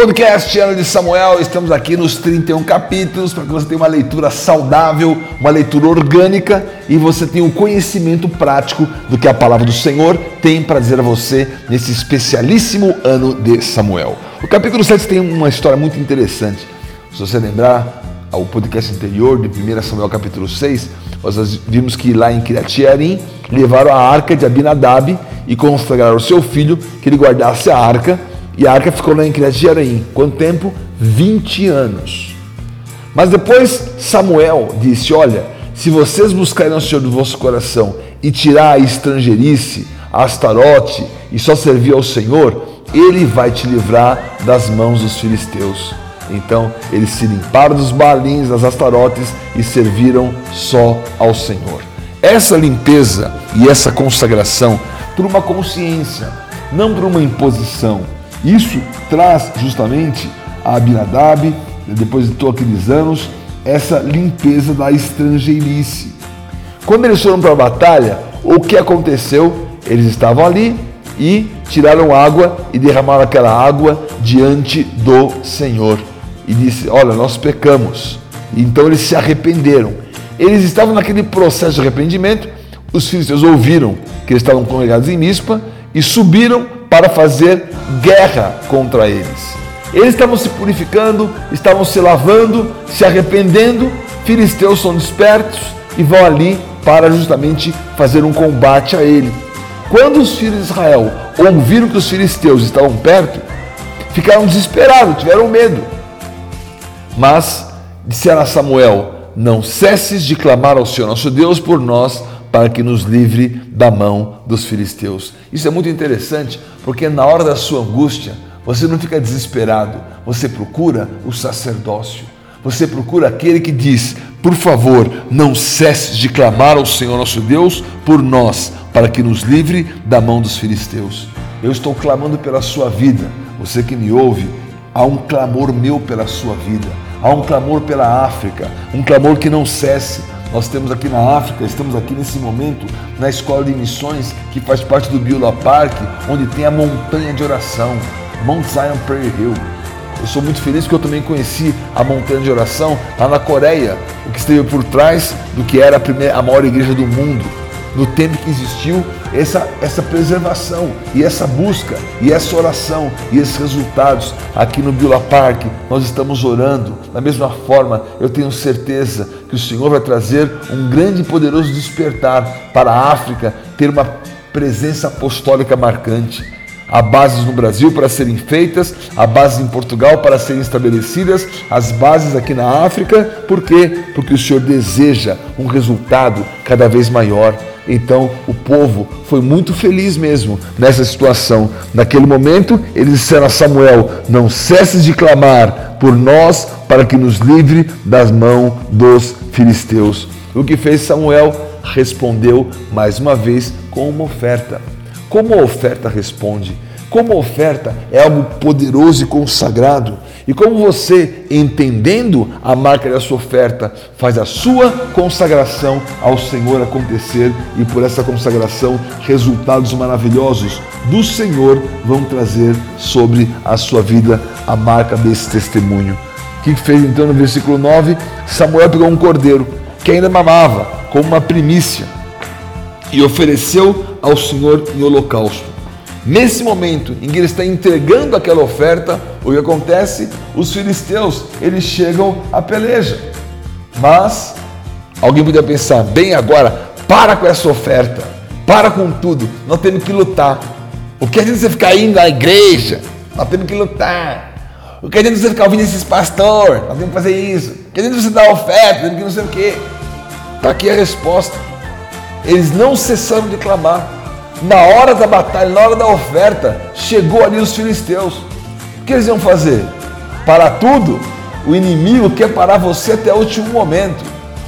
Podcast Ano de Samuel, estamos aqui nos 31 capítulos para que você tenha uma leitura saudável, uma leitura orgânica e você tenha um conhecimento prático do que a palavra do Senhor tem para dizer a você nesse especialíssimo ano de Samuel. O capítulo 7 tem uma história muito interessante. Se você lembrar ao podcast anterior de 1 Samuel capítulo 6, nós vimos que lá em Kiriat Yearim levaram a arca de Abinadab e consagraram o seu filho que ele guardasse a arca e a arca ficou lá em Criat Jearim. Quanto tempo? 20 anos. Mas depois Samuel disse: Olha, se vocês buscarem o Senhor do vosso coração e tirar a estrangeirice, a astarote e só servir ao Senhor, ele vai te livrar das mãos dos filisteus. Então eles se limparam dos balins, das astarotes e serviram só ao Senhor. Essa limpeza e essa consagração por uma consciência, não por uma imposição isso traz justamente a Abinadab, depois de todos aqueles anos, essa limpeza da estrangeirice. Quando eles foram para a batalha, o que aconteceu? Eles estavam ali e tiraram água e derramaram aquela água diante do Senhor. E disse: Olha, nós pecamos. Então eles se arrependeram. Eles estavam naquele processo de arrependimento. Os filisteus ouviram que eles estavam congregados em Mispa e subiram para fazer guerra contra eles. Eles estavam se purificando, estavam se lavando, se arrependendo. Filisteus são despertos e vão ali para justamente fazer um combate a ele. Quando os filhos de Israel ouviram que os filisteus estavam perto, ficaram desesperados, tiveram medo. Mas disseram a Samuel: Não cesses de clamar ao Senhor nosso Deus por nós, para que nos livre da mão dos filisteus. Isso é muito interessante, porque na hora da sua angústia, você não fica desesperado, você procura o sacerdócio. Você procura aquele que diz: Por favor, não cesse de clamar ao Senhor nosso Deus por nós, para que nos livre da mão dos filisteus. Eu estou clamando pela sua vida. Você que me ouve, há um clamor meu pela sua vida. Há um clamor pela África, um clamor que não cesse, nós temos aqui na África, estamos aqui nesse momento na escola de missões que faz parte do Beulah Park, onde tem a montanha de oração, Mount Zion Prayer Hill. Eu sou muito feliz porque eu também conheci a montanha de oração lá na Coreia, o que esteve por trás do que era a, primeira, a maior igreja do mundo no tempo que existiu essa, essa preservação e essa busca e essa oração e esses resultados aqui no Beulah Park, nós estamos orando. Da mesma forma, eu tenho certeza que o Senhor vai trazer um grande e poderoso despertar para a África ter uma presença apostólica marcante. Há bases no Brasil para serem feitas, há bases em Portugal para serem estabelecidas, as bases aqui na África, por quê? Porque o Senhor deseja um resultado cada vez maior. Então o povo foi muito feliz mesmo nessa situação. Naquele momento, eles disseram a Samuel: Não cesses de clamar por nós para que nos livre das mãos dos filisteus. O que fez Samuel? Respondeu mais uma vez com uma oferta. Como a oferta responde? Como a oferta é algo poderoso e consagrado, e como você, entendendo a marca da sua oferta, faz a sua consagração ao Senhor acontecer, e por essa consagração, resultados maravilhosos do Senhor vão trazer sobre a sua vida a marca desse testemunho. O que fez então no versículo 9? Samuel pegou um cordeiro que ainda mamava, como uma primícia, e ofereceu ao Senhor em holocausto. Nesse momento em que ele está entregando aquela oferta, o que acontece? Os filisteus, eles chegam à peleja. Mas alguém podia pensar, bem agora, para com essa oferta, para com tudo, nós temos que lutar. O que adianta você ficar indo à igreja? Nós temos que lutar. O que adianta você ficar ouvindo esses pastores? Nós temos que fazer isso. O que adianta você dar oferta? Temos que não sei o quê. Está aqui a resposta. Eles não cessaram de clamar na hora da batalha, na hora da oferta, chegou ali os filisteus. O que eles iam fazer? Para tudo? O inimigo quer parar você até o último momento.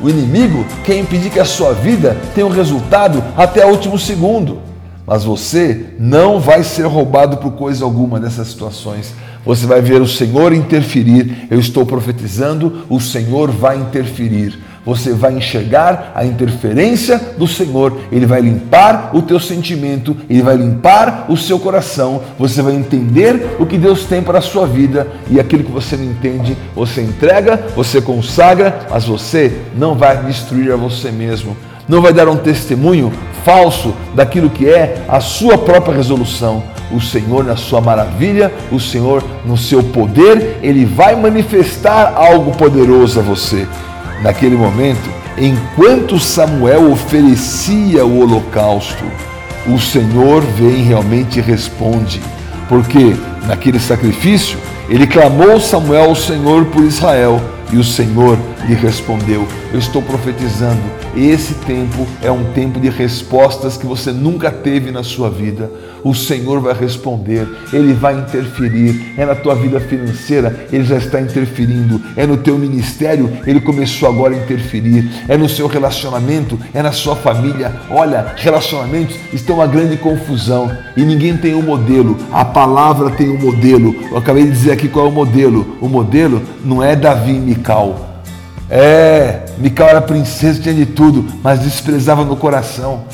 O inimigo quer impedir que a sua vida tenha um resultado até o último segundo. Mas você não vai ser roubado por coisa alguma nessas situações. Você vai ver o Senhor interferir. Eu estou profetizando, o Senhor vai interferir você vai enxergar a interferência do Senhor. Ele vai limpar o teu sentimento, ele vai limpar o seu coração. Você vai entender o que Deus tem para a sua vida e aquilo que você não entende, você entrega, você consagra, mas você não vai destruir a você mesmo. Não vai dar um testemunho falso daquilo que é a sua própria resolução. O Senhor, na sua maravilha, o Senhor, no seu poder, ele vai manifestar algo poderoso a você. Naquele momento, enquanto Samuel oferecia o holocausto, o Senhor vem realmente e responde, porque naquele sacrifício ele clamou Samuel ao Senhor por Israel e o Senhor lhe respondeu: Eu estou profetizando. Esse tempo é um tempo de respostas que você nunca teve na sua vida. O Senhor vai responder, Ele vai interferir. É na tua vida financeira, Ele já está interferindo. É no teu ministério, Ele começou agora a interferir. É no seu relacionamento, é na sua família. Olha, relacionamentos estão uma grande confusão e ninguém tem um modelo. A palavra tem um modelo. Eu acabei de dizer aqui qual é o modelo. O modelo não é Davi e Mical. É, Mical era princesa, tinha de tudo, mas desprezava no coração.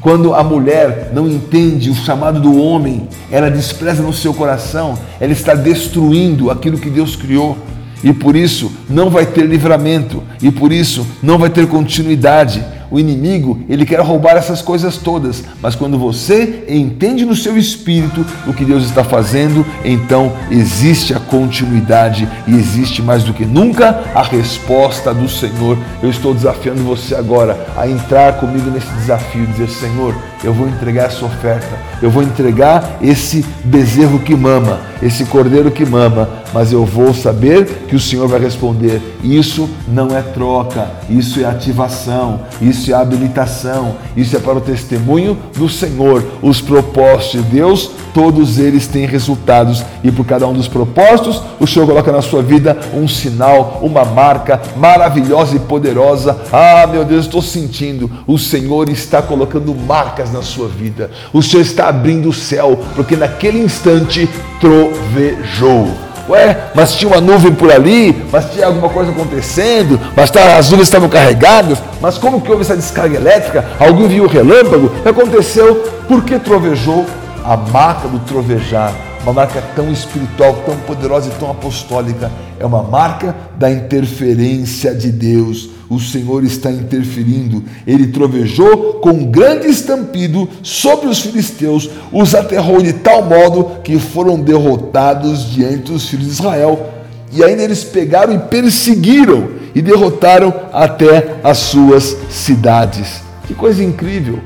Quando a mulher não entende o chamado do homem, ela despreza no seu coração, ela está destruindo aquilo que Deus criou. E por isso não vai ter livramento, e por isso não vai ter continuidade o inimigo, ele quer roubar essas coisas todas, mas quando você entende no seu espírito o que Deus está fazendo, então existe a continuidade e existe mais do que nunca a resposta do Senhor. Eu estou desafiando você agora a entrar comigo nesse desafio, dizer: Senhor, eu vou entregar essa oferta, eu vou entregar esse bezerro que mama, esse cordeiro que mama, mas eu vou saber que o Senhor vai responder: isso não é troca, isso é ativação, isso é habilitação, isso é para o testemunho do Senhor. Os propósitos de Deus, todos eles têm resultados, e por cada um dos propósitos, o Senhor coloca na sua vida um sinal, uma marca maravilhosa e poderosa. Ah, meu Deus, estou sentindo, o Senhor está colocando marcas na sua vida. O Senhor está abrindo o céu, porque naquele instante trovejou. Ué, mas tinha uma nuvem por ali, mas tinha alguma coisa acontecendo, mas tá, as nuvens estavam carregadas, mas como que houve essa descarga elétrica? Alguém viu o relâmpago? O que aconteceu? Por que trovejou? A marca do trovejar uma marca tão espiritual, tão poderosa e tão apostólica. É uma marca da interferência de Deus. O Senhor está interferindo. Ele trovejou com um grande estampido sobre os filisteus, os aterrou de tal modo que foram derrotados diante dos filhos de Israel. E ainda eles pegaram e perseguiram e derrotaram até as suas cidades. Que coisa incrível!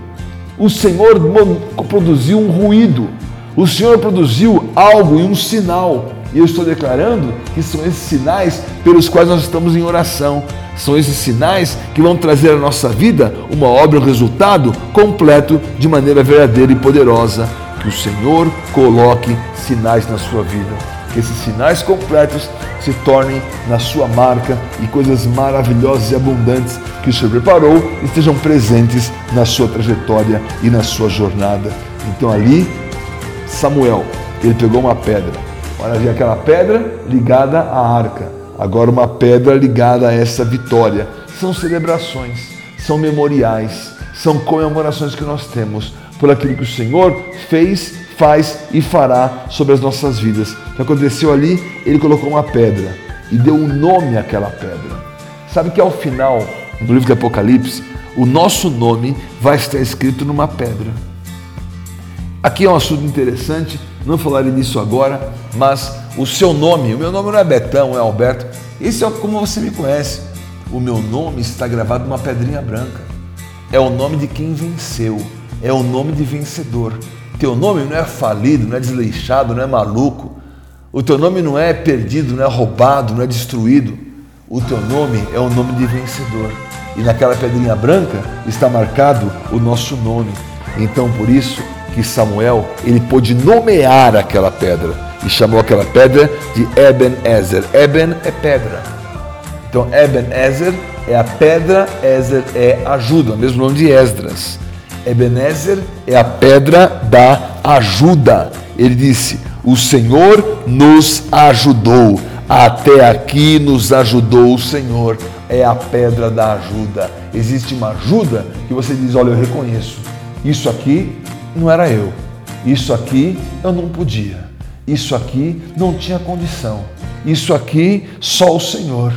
O Senhor produziu um ruído o Senhor produziu algo e um sinal. E eu estou declarando que são esses sinais pelos quais nós estamos em oração. São esses sinais que vão trazer à nossa vida uma obra, um resultado completo de maneira verdadeira e poderosa. Que o Senhor coloque sinais na sua vida. Que esses sinais completos se tornem na sua marca e coisas maravilhosas e abundantes que o Senhor preparou estejam presentes na sua trajetória e na sua jornada. Então ali Samuel, ele pegou uma pedra. Olha, havia aquela pedra ligada à arca. Agora uma pedra ligada a essa vitória. São celebrações, são memoriais, são comemorações que nós temos por aquilo que o Senhor fez, faz e fará sobre as nossas vidas. O que aconteceu ali? Ele colocou uma pedra e deu um nome àquela pedra. Sabe que ao final do livro de Apocalipse, o nosso nome vai estar escrito numa pedra. Aqui é um assunto interessante, não falarei disso agora, mas o seu nome, o meu nome não é Betão, é Alberto, esse é como você me conhece. O meu nome está gravado numa pedrinha branca. É o nome de quem venceu, é o nome de vencedor. Teu nome não é falido, não é desleixado, não é maluco. O teu nome não é perdido, não é roubado, não é destruído. O teu nome é o nome de vencedor. E naquela pedrinha branca está marcado o nosso nome. Então, por isso, que Samuel ele pôde nomear aquela pedra e chamou aquela pedra de Eben-Ezer. Eben é pedra. Então Eben-Ezer é a pedra, Ezer é ajuda, mesmo nome de Esdras. Ebenezer é a pedra da ajuda. Ele disse: O Senhor nos ajudou. Até aqui nos ajudou o Senhor. É a pedra da ajuda. Existe uma ajuda que você diz: Olha, eu reconheço. Isso aqui não era eu. Isso aqui eu não podia. Isso aqui não tinha condição. Isso aqui só o Senhor.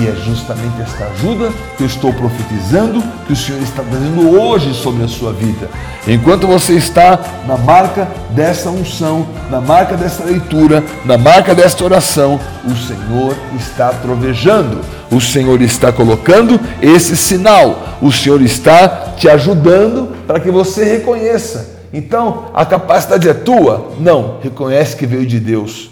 E é justamente esta ajuda que eu estou profetizando que o Senhor está trazendo hoje sobre a sua vida. Enquanto você está na marca dessa unção, na marca dessa leitura, na marca desta oração, o Senhor está trovejando, o Senhor está colocando esse sinal, o Senhor está te ajudando para que você reconheça. Então, a capacidade é tua? Não, reconhece que veio de Deus.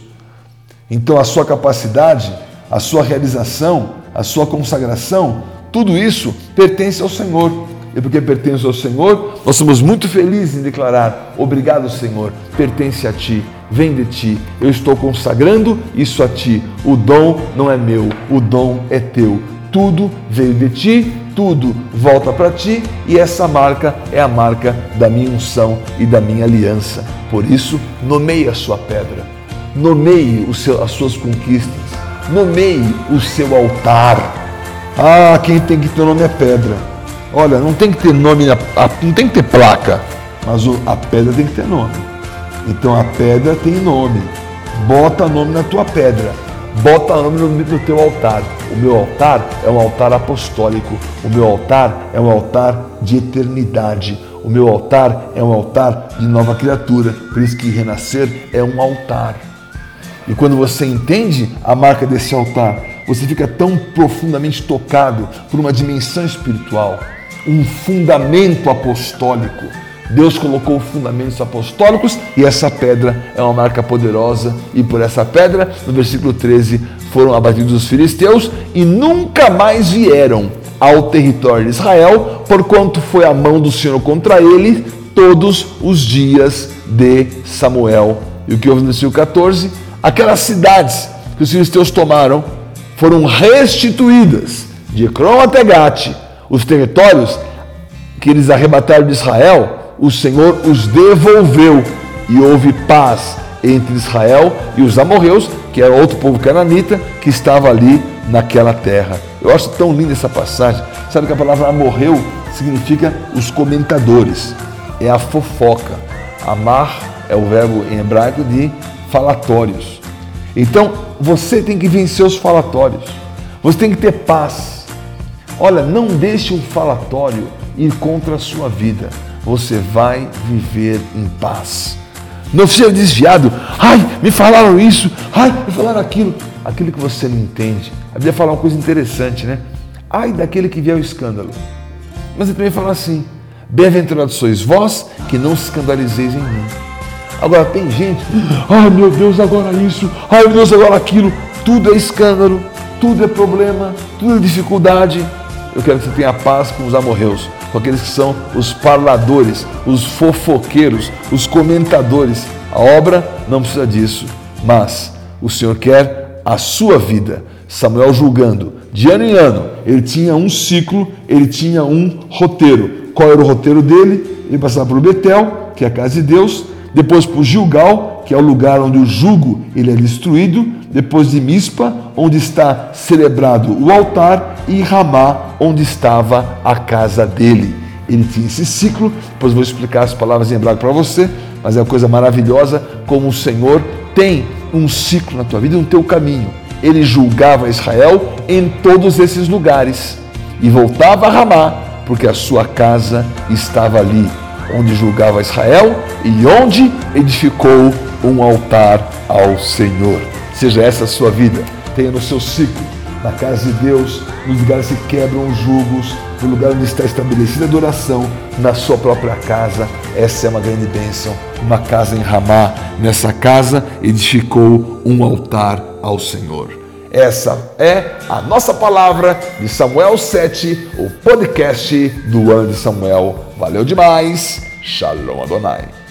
Então, a sua capacidade a sua realização, a sua consagração, tudo isso pertence ao Senhor. E porque pertence ao Senhor, nós somos muito felizes em declarar: Obrigado, Senhor, pertence a Ti, vem de Ti. Eu estou consagrando isso a Ti. O dom não é meu, o dom é Teu. Tudo veio de Ti, tudo volta para Ti e essa marca é a marca da minha unção e da minha aliança. Por isso, nomeie a sua pedra, nomeie seu, as suas conquistas Nomeie o seu altar. Ah, quem tem que ter nome é pedra. Olha, não tem que ter nome, não tem que ter placa, mas a pedra tem que ter nome. Então a pedra tem nome. Bota nome na tua pedra. Bota nome no teu altar. O meu altar é um altar apostólico. O meu altar é um altar de eternidade. O meu altar é um altar de nova criatura. Por isso que renascer é um altar. E quando você entende a marca desse altar, você fica tão profundamente tocado por uma dimensão espiritual, um fundamento apostólico. Deus colocou fundamentos apostólicos e essa pedra é uma marca poderosa. E por essa pedra, no versículo 13, foram abatidos os filisteus e nunca mais vieram ao território de Israel, porquanto foi a mão do Senhor contra ele todos os dias de Samuel. E o que houve no versículo 14? Aquelas cidades que os filisteus tomaram foram restituídas de Ecrón até Gate, os territórios que eles arrebataram de Israel, o Senhor os devolveu e houve paz entre Israel e os amorreus, que era outro povo cananita que estava ali naquela terra. Eu acho tão linda essa passagem. Sabe que a palavra amorreu significa os comentadores, é a fofoca. Amar é o verbo em hebraico de falatórios. Então, você tem que vencer os falatórios. Você tem que ter paz. Olha, não deixe um falatório ir contra a sua vida. Você vai viver em paz. Não seja desviado. Ai, me falaram isso. Ai, me falaram aquilo. Aquilo que você não entende. A Bíblia fala uma coisa interessante, né? Ai daquele que vier o escândalo. Mas ele também fala assim: Bem-aventurados sois vós que não se escandalizeis em mim. Agora tem gente, ai meu Deus, agora isso, ai meu Deus, agora aquilo. Tudo é escândalo, tudo é problema, tudo é dificuldade. Eu quero que você tenha paz com os amorreus, com aqueles que são os parladores, os fofoqueiros, os comentadores. A obra não precisa disso, mas o Senhor quer a sua vida. Samuel julgando, de ano em ano, ele tinha um ciclo, ele tinha um roteiro. Qual era o roteiro dele? Ele passava por Betel, que é a casa de Deus, depois por Gilgal, que é o lugar onde o jugo ele é destruído, depois de Mispa, onde está celebrado o altar, e Ramá, onde estava a casa dele. Ele tinha esse ciclo, depois vou explicar as palavras em hebraico para você, mas é uma coisa maravilhosa como o Senhor tem um ciclo na tua vida, no teu caminho. Ele julgava Israel em todos esses lugares e voltava a Ramá, porque a sua casa estava ali onde julgava Israel e onde edificou um altar ao Senhor. Seja essa a sua vida, tenha no seu ciclo, na casa de Deus, nos lugares que quebram os julgos, no lugar onde está estabelecida a adoração, na sua própria casa. Essa é uma grande bênção. Uma casa em Ramá, nessa casa edificou um altar ao Senhor. Essa é a nossa palavra de Samuel 7, o podcast do ano de Samuel. Valeu demais. Shalom Adonai.